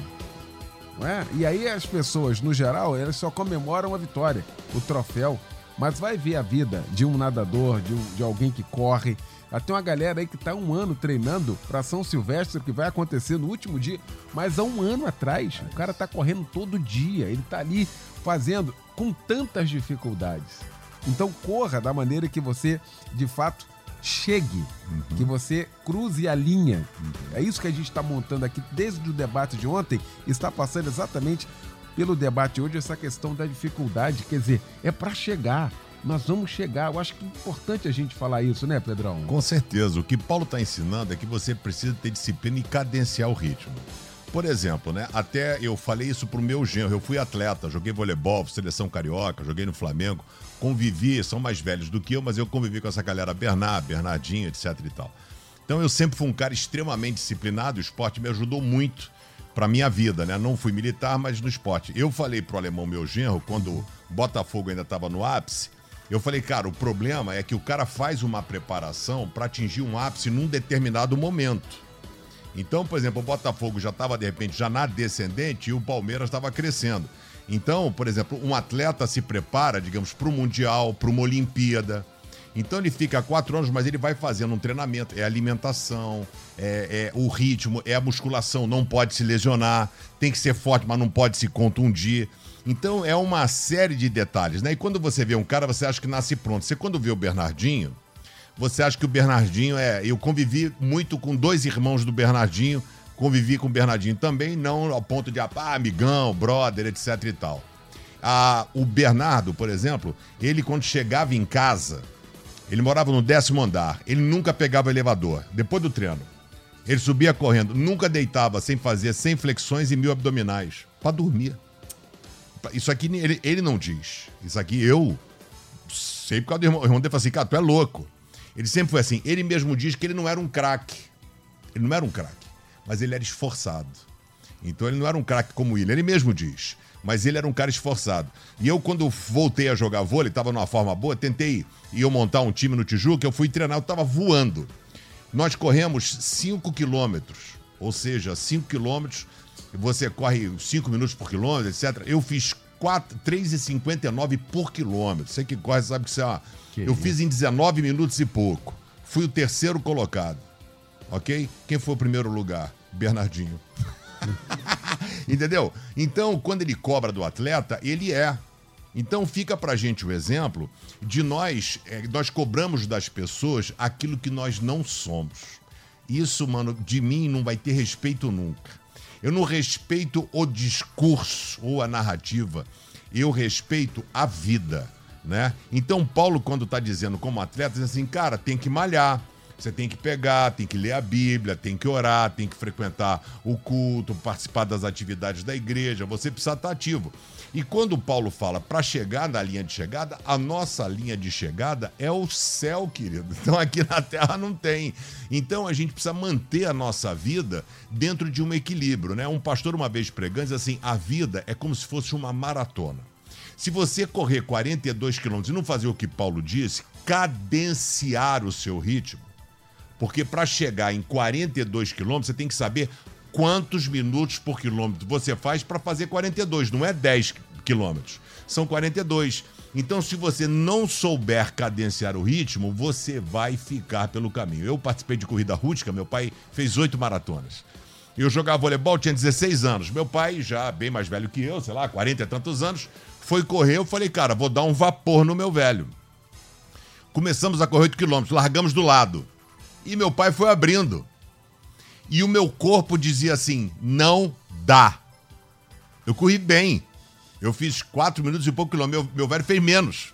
Não é? E aí as pessoas, no geral, elas só comemoram a vitória, o troféu. Mas vai ver a vida de um nadador, de, um, de alguém que corre. Tem uma galera aí que está um ano treinando para São Silvestre, que vai acontecer no último dia. Mas há um ano atrás, o cara está correndo todo dia. Ele está ali fazendo com tantas dificuldades. Então corra da maneira que você, de fato, chegue, uhum. que você cruze a linha. Uhum. É isso que a gente está montando aqui desde o debate de ontem, está passando exatamente pelo debate hoje essa questão da dificuldade. Quer dizer, é para chegar. Nós vamos chegar. Eu acho que é importante a gente falar isso, né, Pedrão? Com certeza. O que Paulo está ensinando é que você precisa ter disciplina e cadenciar o ritmo. Por exemplo, né? Até eu falei isso pro meu genro. Eu fui atleta, joguei voleibol, seleção carioca, joguei no Flamengo, convivi, são mais velhos do que eu, mas eu convivi com essa galera Bernard, Bernardinho, etc e tal. Então eu sempre fui um cara extremamente disciplinado, o esporte me ajudou muito para minha vida, né? Não fui militar, mas no esporte. Eu falei pro alemão meu genro, quando o Botafogo ainda estava no ápice, eu falei, cara, o problema é que o cara faz uma preparação para atingir um ápice num determinado momento. Então, por exemplo, o Botafogo já estava, de repente, já na descendente e o Palmeiras estava crescendo. Então, por exemplo, um atleta se prepara, digamos, para o Mundial, para uma Olimpíada. Então ele fica quatro anos, mas ele vai fazendo um treinamento. É alimentação, é, é, o ritmo, é a musculação, não pode se lesionar, tem que ser forte, mas não pode se contundir. Então é uma série de detalhes, né? E quando você vê um cara, você acha que nasce pronto. Você quando vê o Bernardinho, você acha que o Bernardinho é. Eu convivi muito com dois irmãos do Bernardinho, convivi com o Bernardinho também, não ao ponto de, ah, amigão, brother, etc e tal. Ah, o Bernardo, por exemplo, ele quando chegava em casa, ele morava no décimo andar, ele nunca pegava elevador, depois do treino. Ele subia correndo, nunca deitava sem fazer 100 flexões e mil abdominais, para dormir. Isso aqui ele, ele não diz. Isso aqui eu sei por causa do irmão. O irmão dele fala assim, cara, tu é louco. Ele sempre foi assim. Ele mesmo diz que ele não era um craque. Ele não era um craque, mas ele era esforçado. Então ele não era um craque como ele. Ele mesmo diz. Mas ele era um cara esforçado. E eu, quando voltei a jogar vôlei, estava numa forma boa, tentei eu montar um time no Tijuca, eu fui treinar, eu estava voando. Nós corremos 5 quilômetros. Ou seja, 5 quilômetros, você corre 5 minutos por quilômetro, etc. Eu fiz 3,59 por quilômetro. Você que corre sabe que isso é uma que eu isso? fiz em 19 minutos e pouco. Fui o terceiro colocado. Ok? Quem foi o primeiro lugar? Bernardinho. *laughs* Entendeu? Então, quando ele cobra do atleta, ele é. Então fica pra gente o exemplo de nós, é, nós cobramos das pessoas aquilo que nós não somos. Isso, mano, de mim não vai ter respeito nunca. Eu não respeito o discurso ou a narrativa. Eu respeito a vida né? Então, Paulo, quando está dizendo como atleta, diz assim, cara, tem que malhar. Você tem que pegar, tem que ler a Bíblia, tem que orar, tem que frequentar o culto, participar das atividades da igreja, você precisa estar ativo. E quando Paulo fala para chegar na linha de chegada, a nossa linha de chegada é o céu, querido. Então aqui na terra não tem. Então a gente precisa manter a nossa vida dentro de um equilíbrio, né? Um pastor uma vez pregando diz assim: a vida é como se fosse uma maratona. Se você correr 42 quilômetros e não fazer o que Paulo disse, cadenciar o seu ritmo, porque para chegar em 42 quilômetros, você tem que saber quantos minutos por quilômetro você faz para fazer 42, não é 10 quilômetros, são 42. Então, se você não souber cadenciar o ritmo, você vai ficar pelo caminho. Eu participei de corrida rústica, meu pai fez oito maratonas. Eu jogava voleibol, tinha 16 anos. Meu pai, já bem mais velho que eu, sei lá, 40 e tantos anos, foi correr, eu falei, cara, vou dar um vapor no meu velho. Começamos a correr 8 quilômetros, largamos do lado. E meu pai foi abrindo. E o meu corpo dizia assim: não dá. Eu corri bem. Eu fiz 4 minutos e pouco quilômetro. Meu, meu velho fez menos.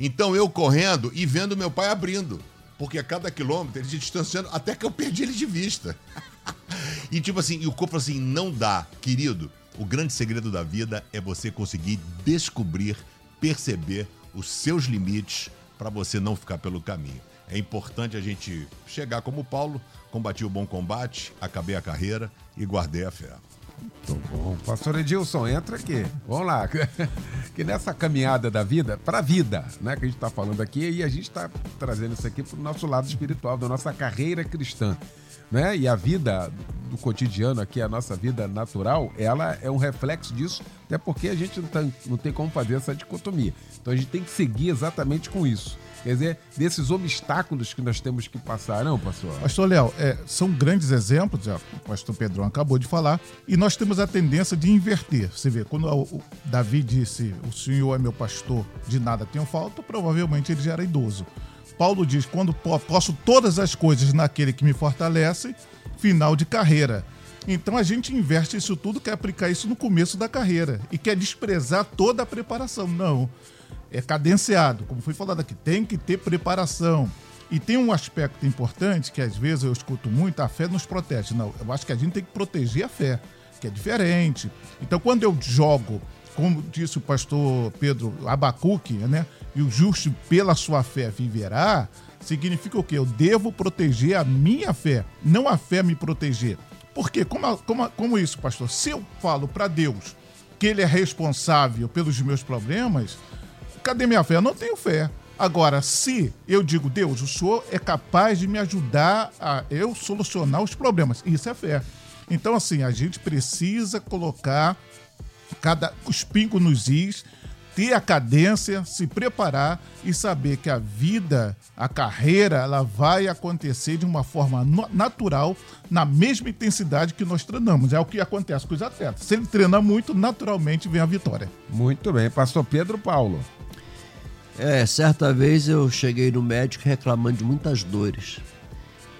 Então eu correndo e vendo meu pai abrindo. Porque a cada quilômetro ele se distanciando até que eu perdi ele de vista. *laughs* e tipo assim, e o corpo assim: não dá, querido. O grande segredo da vida é você conseguir descobrir, perceber os seus limites para você não ficar pelo caminho. É importante a gente chegar como Paulo, combati o bom combate, acabei a carreira e guardei a fé. Muito bom. Pastor Edilson, entra aqui. Vamos lá. *laughs* Que nessa caminhada da vida, para a vida, né, que a gente está falando aqui, e a gente está trazendo isso aqui para o nosso lado espiritual, da nossa carreira cristã. né? E a vida do cotidiano aqui, a nossa vida natural, ela é um reflexo disso, até porque a gente não, tá, não tem como fazer essa dicotomia. Então a gente tem que seguir exatamente com isso. Quer dizer, desses obstáculos que nós temos que passar, não, pastor? Pastor Léo, é, são grandes exemplos, já o pastor Pedrão acabou de falar, e nós temos a tendência de inverter. Você vê, quando o, Davi disse, o Senhor é meu pastor, de nada tenho falta, provavelmente ele já era idoso. Paulo diz, quando posso todas as coisas naquele que me fortalece, final de carreira. Então a gente inverte isso tudo, quer aplicar isso no começo da carreira e quer desprezar toda a preparação. Não é cadenciado, como foi falado aqui, tem que ter preparação. E tem um aspecto importante que às vezes eu escuto muito, a fé nos protege. Não, eu acho que a gente tem que proteger a fé, que é diferente. Então quando eu jogo, como disse o pastor Pedro Abacuque, né? E o justo pela sua fé viverá, significa o quê? Eu devo proteger a minha fé, não a fé me proteger. Por quê? Como, como, como isso, pastor? Se eu falo para Deus que Ele é responsável pelos meus problemas, Cadê minha fé? Eu não tenho fé. Agora, se eu digo, Deus, o Senhor é capaz de me ajudar a eu solucionar os problemas, isso é fé. Então, assim, a gente precisa colocar cada os pingos nos is, ter a cadência, se preparar e saber que a vida, a carreira, ela vai acontecer de uma forma natural, na mesma intensidade que nós treinamos. É o que acontece com os atletas. Se ele treina muito, naturalmente vem a vitória. Muito bem. Pastor Pedro Paulo. É, certa vez eu cheguei no médico reclamando de muitas dores.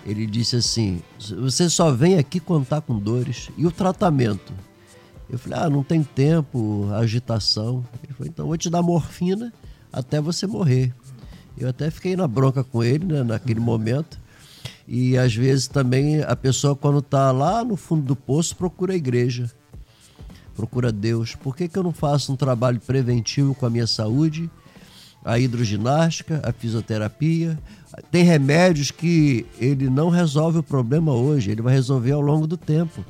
Ele disse assim: Você só vem aqui tá com dores. E o tratamento? Eu falei: Ah, não tem tempo, agitação. Ele falou: Então vou te dar morfina até você morrer. Eu até fiquei na bronca com ele né, naquele momento. E às vezes também a pessoa, quando está lá no fundo do poço, procura a igreja, procura Deus. Por que, que eu não faço um trabalho preventivo com a minha saúde? A hidroginástica, a fisioterapia. Tem remédios que ele não resolve o problema hoje, ele vai resolver ao longo do tempo.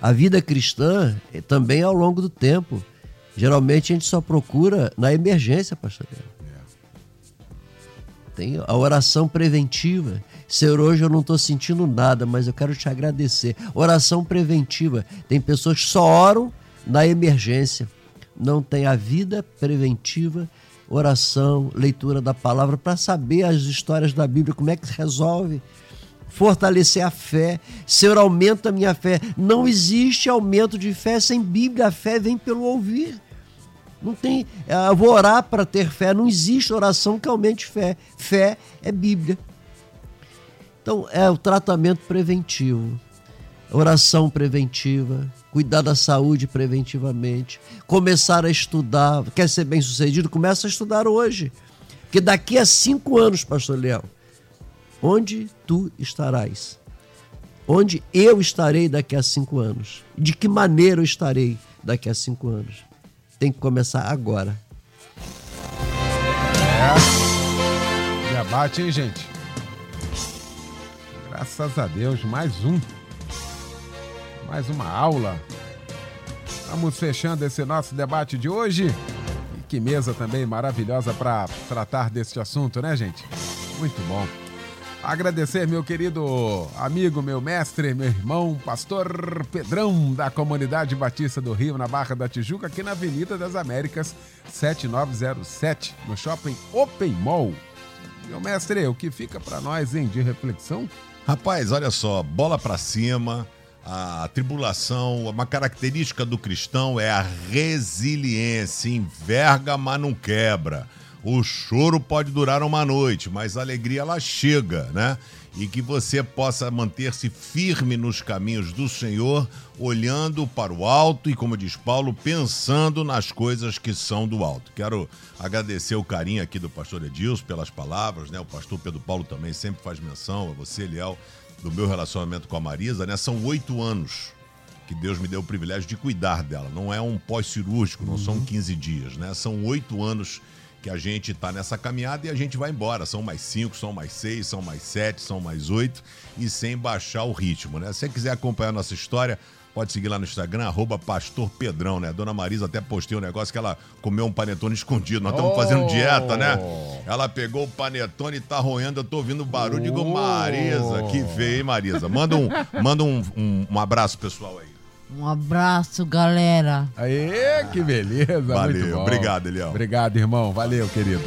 A vida cristã é também é ao longo do tempo. Geralmente a gente só procura na emergência, pastor. Tem a oração preventiva. Senhor, hoje eu não estou sentindo nada, mas eu quero te agradecer. Oração preventiva. Tem pessoas que só oram na emergência não tem a vida preventiva, oração, leitura da palavra, para saber as histórias da Bíblia, como é que se resolve. Fortalecer a fé. Senhor, aumenta a minha fé. Não existe aumento de fé sem Bíblia. A fé vem pelo ouvir. Não tem. Eu vou orar para ter fé. Não existe oração que aumente fé. Fé é Bíblia. Então, é o tratamento preventivo, oração preventiva, cuidar da saúde preventivamente, começar a estudar. Quer ser bem sucedido? Começa a estudar hoje. Porque daqui a cinco anos, Pastor Leão, onde tu estarás? Onde eu estarei daqui a cinco anos? De que maneira eu estarei daqui a cinco anos? Tem que começar agora. É. Debate, hein, gente? Graças a Deus, mais um mais uma aula. Vamos fechando esse nosso debate de hoje. E que mesa também maravilhosa para tratar deste assunto, né, gente? Muito bom. Agradecer meu querido amigo, meu mestre, meu irmão, pastor Pedrão, da comunidade Batista do Rio, na Barra da Tijuca, aqui na Avenida das Américas, 7907, no shopping Open Mall. Meu mestre, o que fica para nós, hein, de reflexão? Rapaz, olha só, bola para cima a tribulação, uma característica do cristão é a resiliência. Enverga, mas não quebra. O choro pode durar uma noite, mas a alegria ela chega, né? E que você possa manter-se firme nos caminhos do Senhor, olhando para o alto e, como diz Paulo, pensando nas coisas que são do alto. Quero agradecer o carinho aqui do pastor Edilson pelas palavras, né? O pastor Pedro Paulo também sempre faz menção a você, Eliel do meu relacionamento com a Marisa, né? São oito anos que Deus me deu o privilégio de cuidar dela. Não é um pós-cirúrgico, não uhum. são 15 dias, né? São oito anos que a gente está nessa caminhada e a gente vai embora. São mais cinco, são mais seis, são mais sete, são mais oito e sem baixar o ritmo, né? Se você quiser acompanhar a nossa história, Pode seguir lá no Instagram, arroba Pastor Pedrão, né? Dona Marisa até postei um negócio que ela comeu um panetone escondido. Nós estamos Oh! fazendo dieta, né? Ela pegou o panetone e tá roendo. Eu tô ouvindo barulho. Digo, Oh! Marisa, que feio, hein, Marisa? Manda um, *laughs* manda um, um, um abraço pessoal aí. Um abraço, galera. Aê, que beleza. Valeu, muito bom. obrigado, Eliel. Obrigado, irmão. Valeu, querido.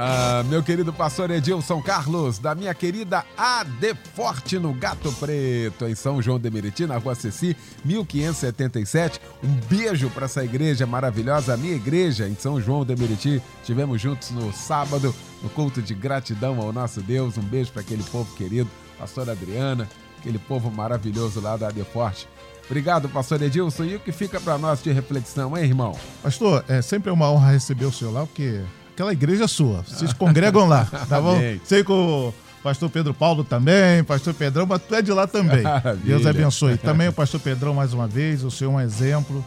Ah, meu querido pastor Edilson Carlos, da minha querida AD Forte no Gato Preto, em São João de Meriti, na rua Ceci, 1577. Um beijo para essa igreja maravilhosa, a minha igreja em São João de Meriti. Estivemos juntos no sábado, no culto de gratidão ao nosso Deus. Um beijo para aquele povo querido, pastor Adriana, aquele povo maravilhoso lá da AD Forte. Obrigado, pastor Edilson. E o que fica para nós de reflexão, hein, irmão? Pastor, é sempre uma honra receber o senhor lá, porque aquela igreja é sua. Vocês congregam lá, tá bom? Sei que o pastor Pedro Paulo também, pastor Pedrão, mas tu é de lá também. Deus abençoe. Também o pastor Pedrão, mais uma vez, o senhor é um exemplo.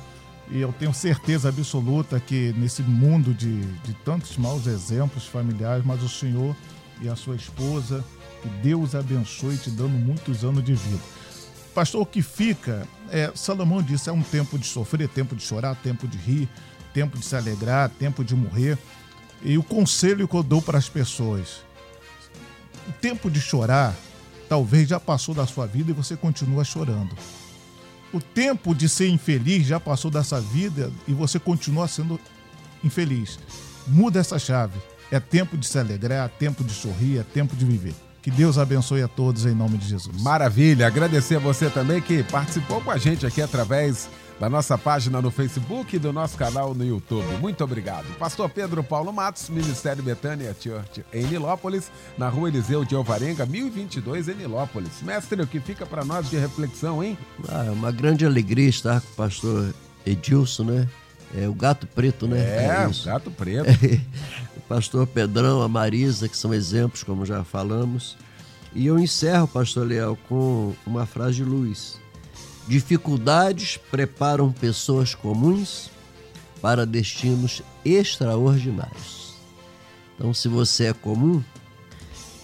E eu tenho certeza absoluta que nesse mundo de, de tantos maus exemplos familiares, mas o senhor e a sua esposa, que Deus abençoe te dando muitos anos de vida. Pastor, o que fica, é, Salomão disse, é um tempo de sofrer, tempo de chorar, tempo de rir, tempo de se alegrar, tempo de morrer. E o conselho que eu dou para as pessoas, o tempo de chorar talvez já passou da sua vida e você continua chorando. O tempo de ser infeliz já passou dessa vida e você continua sendo infeliz. Muda essa chave. É tempo de se alegrar, é tempo de sorrir, é tempo de viver. Que Deus abençoe a todos em nome de Jesus. Maravilha, agradecer a você também que participou com a gente aqui através da nossa página no Facebook e do nosso canal no YouTube. Muito obrigado. Pastor Pedro Paulo Matos, Ministério Betânia Church em Nilópolis, na rua Eliseu de Alvarenga, 1022 em Nilópolis. Mestre, o que fica para nós de reflexão, hein? Ah, é uma grande alegria estar com o pastor Edilson, né? É o gato preto, né? É, isso. gato preto. *laughs* o pastor Pedrão, a Marisa, que são exemplos, como já falamos. E eu encerro, pastor Leal, com uma frase de Luiz. Dificuldades preparam pessoas comuns para destinos extraordinários. Então, se você é comum,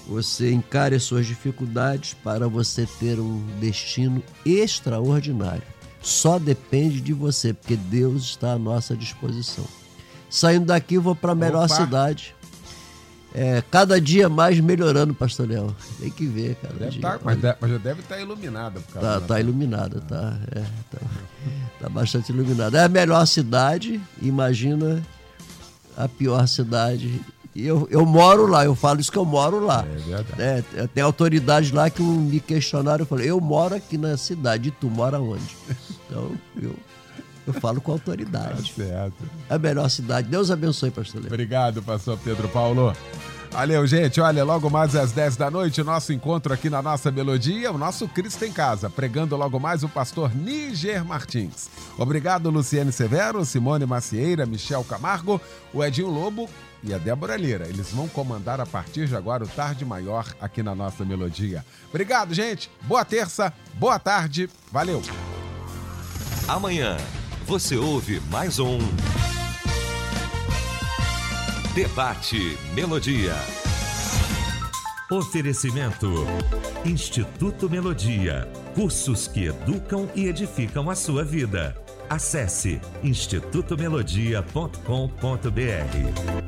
você encare as suas dificuldades para você ter um destino extraordinário. Só depende de você, porque Deus está à nossa disposição. Saindo daqui, vou para a melhor Opa. cidade. É, cada dia mais melhorando, Pastor Léo. Tem que ver, cada Deve tá, mas, mas já deve estar iluminada. Por causa Tá, tá iluminada, tá, é, tá, tá bastante iluminada. É a melhor cidade, imagina a pior cidade. E eu, eu moro lá, eu falo isso que eu moro lá. É verdade. É, tem autoridades lá que me questionaram, eu falei, eu moro aqui na cidade, e tu mora onde? *laughs* Então, eu, eu falo com Tá autoridade. certo. É a melhor cidade. Deus abençoe, pastor Léo. Obrigado, pastor Pedro Paulo. Valeu, gente. Olha, logo mais às 10 da noite, o nosso encontro aqui na nossa melodia, o nosso Cristo em Casa, pregando logo mais o pastor Níger Martins. Obrigado, Luciane Severo, Simone Macieira, Michel Camargo, o Edinho Lobo e a Débora Lira. Eles vão comandar a partir de agora o Tarde Maior aqui na nossa melodia. Obrigado, gente. Boa terça, boa tarde. Valeu. Amanhã você ouve mais um Debate Melodia. Oferecimento Instituto Melodia. Cursos que educam e edificam a sua vida. Acesse institutomelodia.com.br.